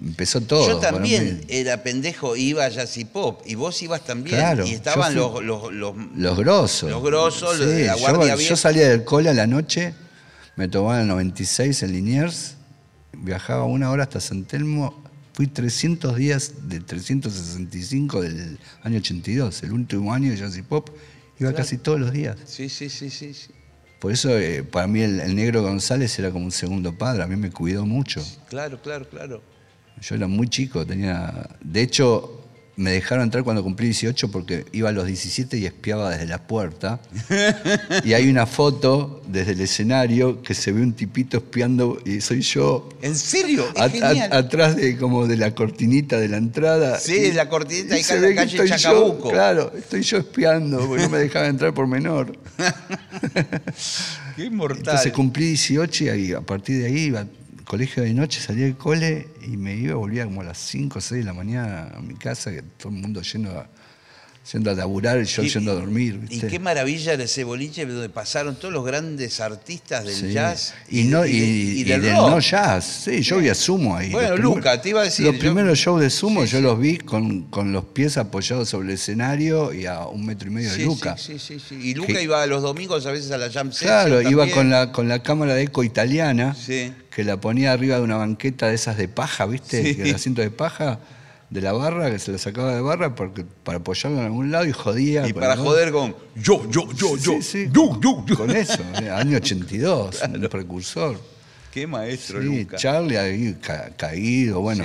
empezó todo. Yo también era pendejo, iba a Jazz y Pop. Y vos ibas también. Claro, y estaban fui- los, los, los- Los grosos. Los grosos, los de la yo- Guardia yo, salía del cole a la noche, me tomaba el 96 en Liniers, viajaba una hora hasta San Telmo, fui 300 días de 365 del año 82, el último año de Jazz y Pop, iba casi todos los días. Sí, sí, sí, sí. sí. Por eso eh, para mí el, el negro González era como un segundo padre, a mí me cuidó mucho. Claro, claro, claro. Yo era muy chico, tenía. De hecho, me dejaron entrar cuando cumplí 18 porque iba a los 17 y espiaba desde la puerta. y hay una foto desde el escenario que se ve un tipito espiando y soy yo. ¿En serio? Es a- a- genial. atrás de como de la cortinita de la entrada. Sí, Y- la cortinita y ahí se en la calle estoy yo, Chacabuco. claro, estoy yo espiando, porque no me dejaban entrar por menor. Qué inmortal. Entonces cumplí 18 y a partir de ahí iba colegio de noche, salía del cole y me iba, volvía como a las 5 o 6 de la mañana a mi casa, que todo el mundo yendo a, yendo a laburar y yo Y- yendo a dormir. Y qué maravilla era ese boliche donde pasaron todos los grandes artistas del Sí. jazz y, no, y, de- y del no jazz. Sí, yo vi a Sumo ahí. Bueno, Los primeros- Luca, te iba a decir, Los yo- primeros shows de Sumo Sí, yo sí. los vi con, con los pies apoyados sobre el escenario y a un metro y medio de Luca. Sí, sí, sí. Y Luca Que- iba los domingos a veces a la jam session Claro, iba con la, con la cámara de eco italiana, Sí. que la ponía arriba de una banqueta de esas de paja, ¿viste? El asiento de paja de la barra, que se la sacaba de barra porque, para apoyarlo en algún lado y jodía. Y para joder con yo, yo, yo, yo, Sí, sí, yo, yo, yo. Con eso, eh, año 82, un precursor. Qué maestro, Sí, Luca. Charlie ahí ca- caído, bueno,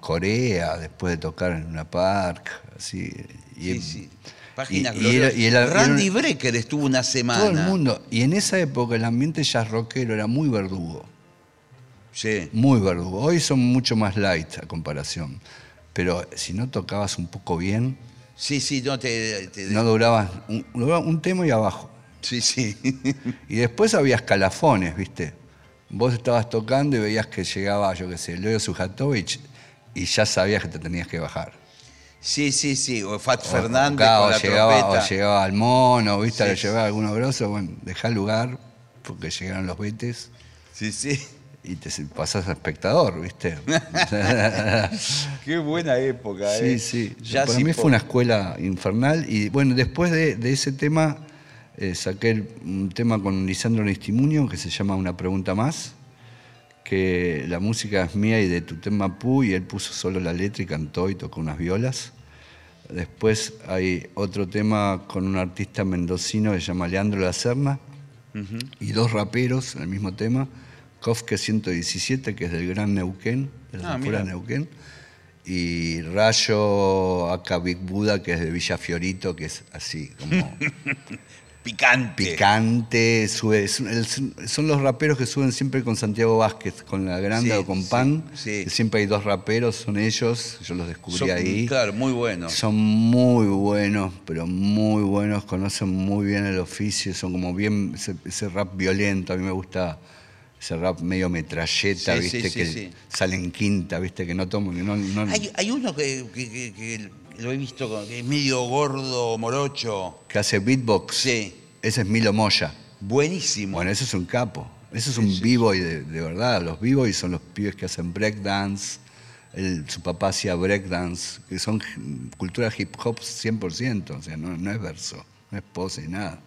Corea, después de tocar en una park, así. Y, Sí, sí. Páginas y- y era- gloriosas. y era- Randy era- Brecker estuvo una semana. todo el mundo. Y en esa época el ambiente jazz rockero era muy verdugo. Sí. Muy verdugo. Hoy son mucho más light a comparación. Pero si no tocabas un poco bien, Sí, sí, no te. te- no durabas un, un tema y abajo. Sí, sí. Y después había escalafones, ¿viste? Vos estabas tocando y veías que llegaba, yo qué sé, Leo Sujatovich y ya sabías que te tenías que bajar. Sí, sí, sí. O Fat O- Fernández con la o llegaba, trompeta. o llegaba al mono, ¿viste? Sí, Le sí. llevaba alguno grosso, bueno, dejá el lugar porque llegaron los betes Sí, sí. Y te pasás a espectador, ¿viste? Qué buena época, Sí, ¿eh? sí. Jazz Para mí fue una escuela infernal. Y bueno, después de, de ese tema, eh, saqué un tema con Lisandro Nistimunio que se llama Una pregunta más. Que la música es mía y de Tutem Mapú, y él puso solo la letra y cantó y tocó unas violas. Después hay otro tema con un artista mendocino que se llama Leandro La Serna y dos raperos en el mismo tema. Kofke 117, que es del Gran Neuquén, de las Ah, mira. Neuquén. Y Rayo acá Big Buda, que es de Villa Fiorito, que es así, como Picante. picante. sube- son los raperos que suben siempre con Santiago Vázquez, con la grande Sí, o con Pan. sí. siempre hay dos raperos, son ellos, yo los descubrí Son- ahí. Claro, muy bueno. Son muy buenos, pero muy buenos, conocen muy bien el oficio, son como bien ese, ese rap violento, a mí me gusta ese rap medio metralleta, Sí, viste, sí, sí, que sale en quinta, viste, que no toman, que no, no- Hay, hay uno que, que- que- que lo he visto, que es medio gordo, morocho. que hace beatbox. Sí. Ese es Milo Moya. Buenísimo. Bueno, ese es un capo. Ese es un b-boy de, de verdad. Los b-boys son los pibes que hacen breakdance. Él- su papá hacía breakdance, que son cultura hip hop 100%. O sea, no, no es verso, no es pose, nada.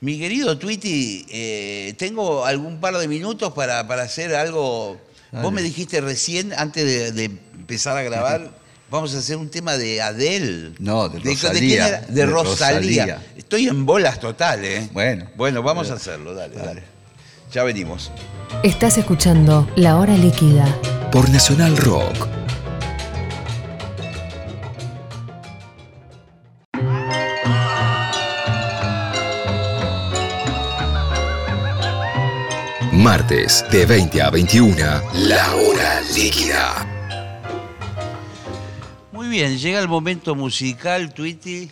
Mi querido Twitty, eh, tengo algún par de minutos para, para hacer algo. Vos Dale. me dijiste recién, antes de, de empezar a grabar, vamos a hacer un tema de Adele. No, de quién Rosalía, era? De, de Rosalía. Rosalía. Estoy en bolas total, ¿eh? Bueno. Bueno, vamos a hacerlo, dale, dale. Ya venimos. Estás escuchando La Hora Líquida. Por Nacional Rock. Martes de 20 a 21, La Hora Líquida. Muy bien, llega el momento musical, Twitty.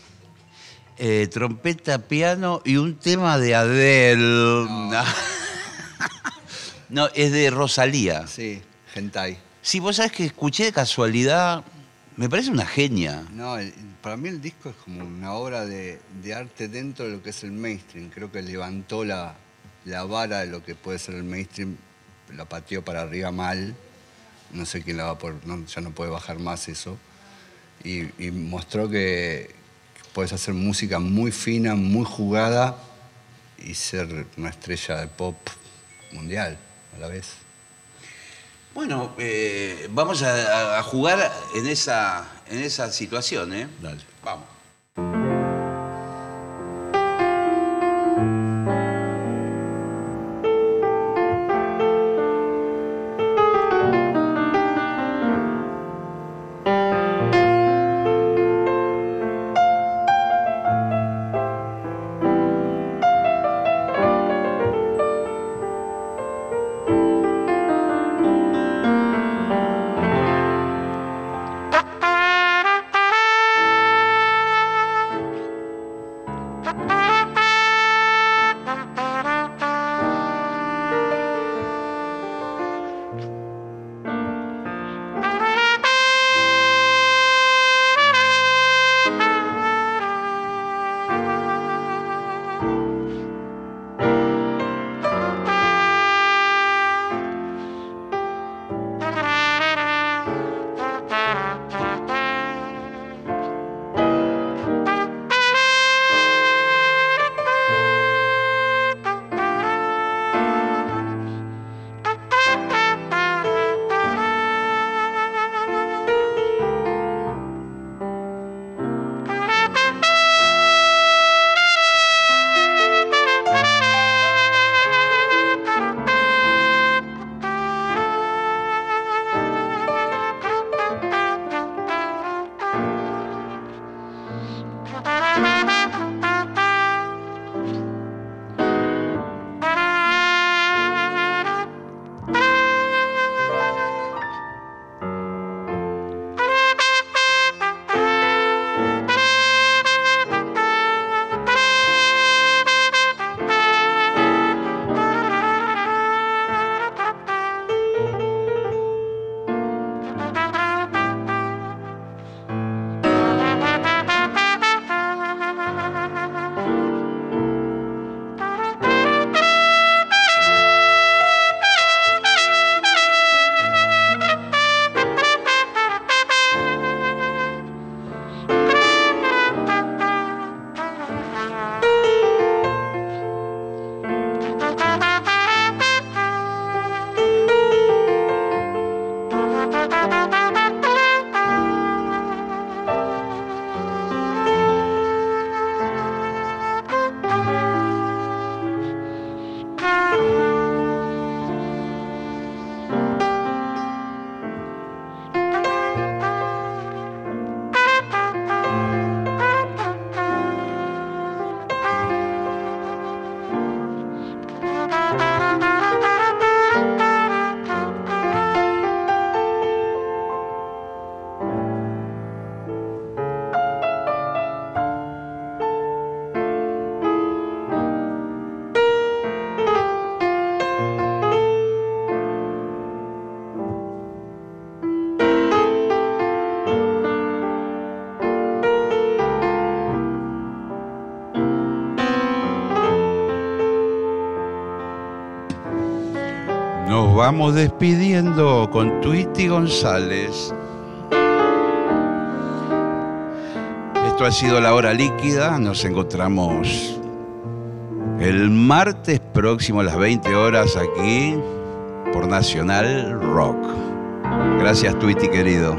Eh, trompeta, piano y un tema de Adele. No, es de Rosalía. Sí, hentai. Sí, vos sabés que escuché de casualidad, me parece una genia. No, el- para mí el disco es como una obra de, de arte dentro de lo que es el mainstream. Creo que levantó la, la vara de lo que puede ser el mainstream, la pateó para arriba mal. No sé quién la va por, no, ya no puede bajar más eso. Y, y mostró que puedes hacer música muy fina, muy jugada y ser una estrella de pop mundial a la vez. Bueno, eh, vamos a, a jugar en esa, en esa situación, ¿eh? Dale. Vamos. Vamos despidiendo con Tweety González. Esto ha sido la hora líquida. Nos encontramos el martes próximo a las 20 horas aquí por Nacional Rock. Gracias, Tweety querido.